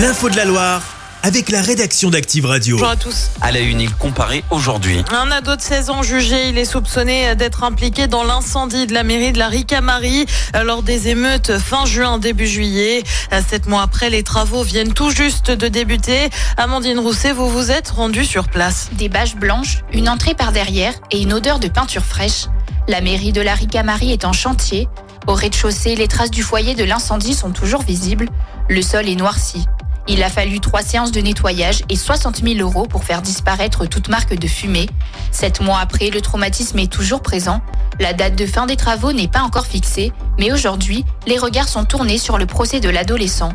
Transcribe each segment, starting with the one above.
L'info de la Loire avec la rédaction d'Active Radio. Bonjour à tous. À la une, il comparait aujourd'hui. Un ado de 16 ans jugé, il est soupçonné d'être impliqué dans l'incendie de la mairie de la Ricamarie lors des émeutes fin juin, début juillet. Sept mois après, les travaux viennent tout juste de débuter. Amandine Rousset, vous vous êtes rendue sur place. Des bâches blanches, une entrée par derrière et une odeur de peinture fraîche. La mairie de la Ricamarie est en chantier. Au rez-de-chaussée, les traces du foyer de l'incendie sont toujours visibles. Le sol est noirci. Il a fallu trois séances de nettoyage et 60 000 euros pour faire disparaître toute marque de fumée. Sept mois après, le traumatisme est toujours présent. La date de fin des travaux n'est pas encore fixée, mais aujourd'hui, les regards sont tournés sur le procès de l'adolescent.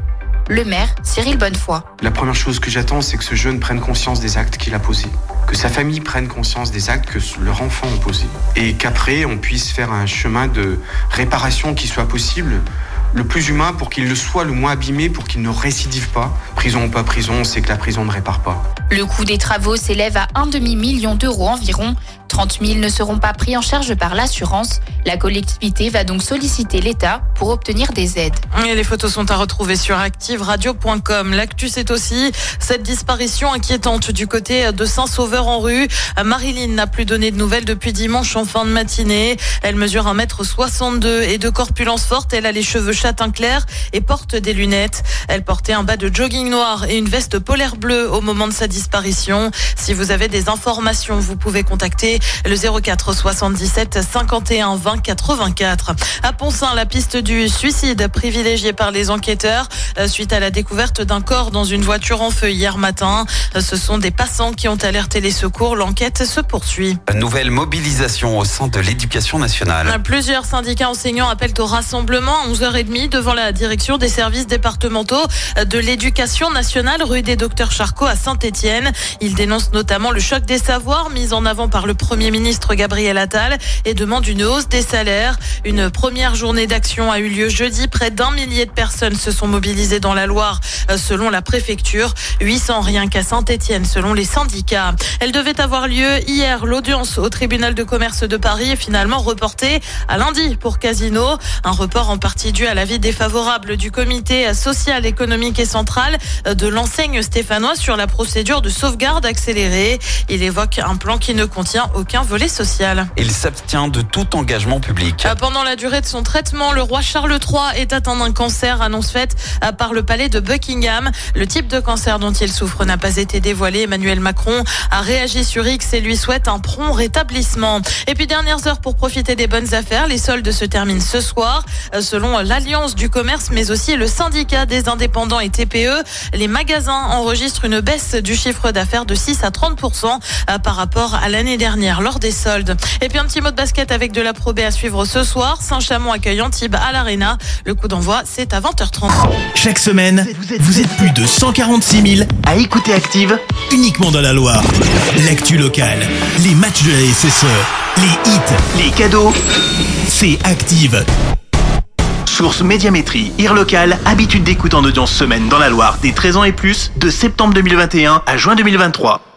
Le maire, Cyril Bonnefoy. La première chose que j'attends, c'est que ce jeune prenne conscience des actes qu'il a posés, que sa famille prenne conscience des actes que leur enfant a posés, et qu'après, on puisse faire un chemin de réparation qui soit possible le plus humain pour qu'il le soit le moins abîmé, pour qu'il ne récidive pas. Prison ou pas prison, on sait que la prison ne répare pas. Le coût des travaux s'élève à un demi-million d'euros environ. 30 000 ne seront pas pris en charge par l'assurance. La collectivité va donc solliciter l'État pour obtenir des aides. Les photos sont à retrouver sur activeradio.com. L'actu, c'est aussi cette disparition inquiétante du côté de Saint-Sauveur-en-Rue. Marilyn n'a plus donné de nouvelles depuis dimanche en fin de matinée. Elle mesure 1m62 et de corpulence forte. Elle a les cheveux châtain clair et porte des lunettes. Elle portait un bas de jogging noir et une veste polaire bleue au moment de sa disparition. Si vous avez des informations, vous pouvez contacter le 04 77 51 20 84. À Poncin, la piste du suicide privilégiée par les enquêteurs euh, suite à la découverte d'un corps dans une voiture en feu hier matin. Euh, ce sont des passants qui ont alerté les secours. L'enquête se poursuit. Nouvelle mobilisation au sein de l'éducation nationale. Plusieurs syndicats enseignants appellent au rassemblement à 11h30 devant la direction des services départementaux de l'éducation nationale rue des Docteurs Charcot à Saint-Étienne. Ils dénoncent notamment le choc des savoirs mis en avant par le Premier ministre Gabriel Attal et demandent une hausse des salaires. Une première journée d'action a eu lieu jeudi. Près d'un millier de personnes se sont mobilisées dans la Loire selon la préfecture. 800 rien qu'à Saint-Étienne selon les syndicats. Elle devait avoir lieu hier. L'audience au tribunal de commerce de Paris est finalement reportée à lundi pour Casino. Un report en partie dû à l'avis défavorable du comité social, économique et central de l'enseigne stéphanoise sur la procédure de sauvegarde accélérée. Il évoque un plan qui ne contient aucun volet social. Il s'abstient de tout engagement public. Pendant la durée de son traitement, le roi Charles III est atteint d'un cancer, annonce faite par le palais de Buckingham. Le type de cancer dont il souffre n'a pas été dévoilé. Emmanuel Macron a réagi sur X et lui souhaite un prompt rétablissement. Et puis dernières heures pour profiter des bonnes affaires, les soldes se terminent ce soir. Selon l'Alliance du commerce, mais aussi le syndicat des indépendants et TPE, les magasins enregistrent une baisse du chiffre d'affaires de 6 à 30% par rapport à l'année dernière lors des soldes. Et puis un petit mot de basket avec de la Pro B à suivre ce soir. Saint-Chamond accueille Antibes à l'Arena. Le coup d'envoi, c'est à 20h30. Chaque semaine, vous êtes plus de 146 000 à écouter Active uniquement dans la Loire. L'actu locale, les matchs de la SSE, les hits, les cadeaux, c'est Active. Source Médiamétrie, IR local, habitude d'écoute en audience semaine dans la Loire des 13 ans et plus, de septembre 2021 à juin 2023.